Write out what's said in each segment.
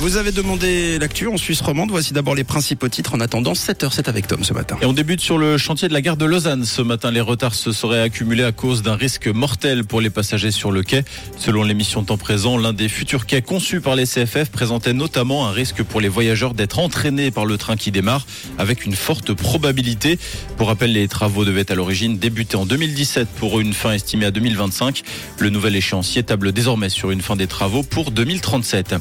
Vous avez demandé l'actu en Suisse romande. Voici d'abord les principaux titres. En attendant, 7h, c'est avec Tom ce matin. Et on débute sur le chantier de la gare de Lausanne. Ce matin, les retards se seraient accumulés à cause d'un risque mortel pour les passagers sur le quai. Selon l'émission Temps présent, l'un des futurs quais conçus par les CFF présentait notamment un risque pour les voyageurs d'être entraînés par le train qui démarre avec une forte probabilité. Pour rappel, les travaux devaient à l'origine débuter en 2017 pour une fin estimée à 2025. Le nouvel échéancier table désormais sur une fin des travaux pour 2037.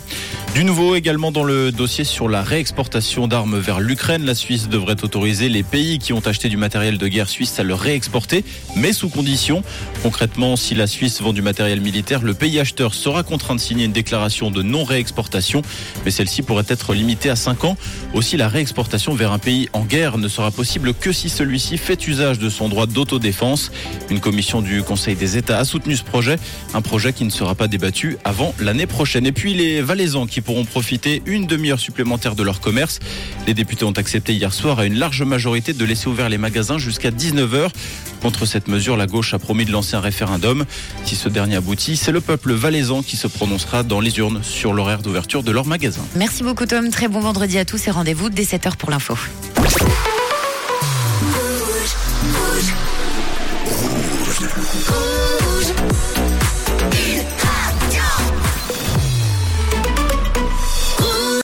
Du nouveau également dans le dossier sur la réexportation d'armes vers l'Ukraine. La Suisse devrait autoriser les pays qui ont acheté du matériel de guerre suisse à le réexporter, mais sous condition. Concrètement, si la Suisse vend du matériel militaire, le pays acheteur sera contraint de signer une déclaration de non-réexportation, mais celle-ci pourrait être limitée à 5 ans. Aussi, la réexportation vers un pays en guerre ne sera possible que si celui-ci fait usage de son droit d'autodéfense. Une commission du Conseil des États a soutenu ce projet, un projet qui ne sera pas débattu avant l'année prochaine. Et puis les Valaisans qui pourront profiter une demi-heure supplémentaire de leur commerce. Les députés ont accepté hier soir à une large majorité de laisser ouvert les magasins jusqu'à 19h. Contre cette mesure, la gauche a promis de lancer un référendum. Si ce dernier aboutit, c'est le peuple valaisan qui se prononcera dans les urnes sur l'horaire d'ouverture de leurs magasins. Merci beaucoup Tom, très bon vendredi à tous et rendez-vous dès 7h pour l'info. Rouge.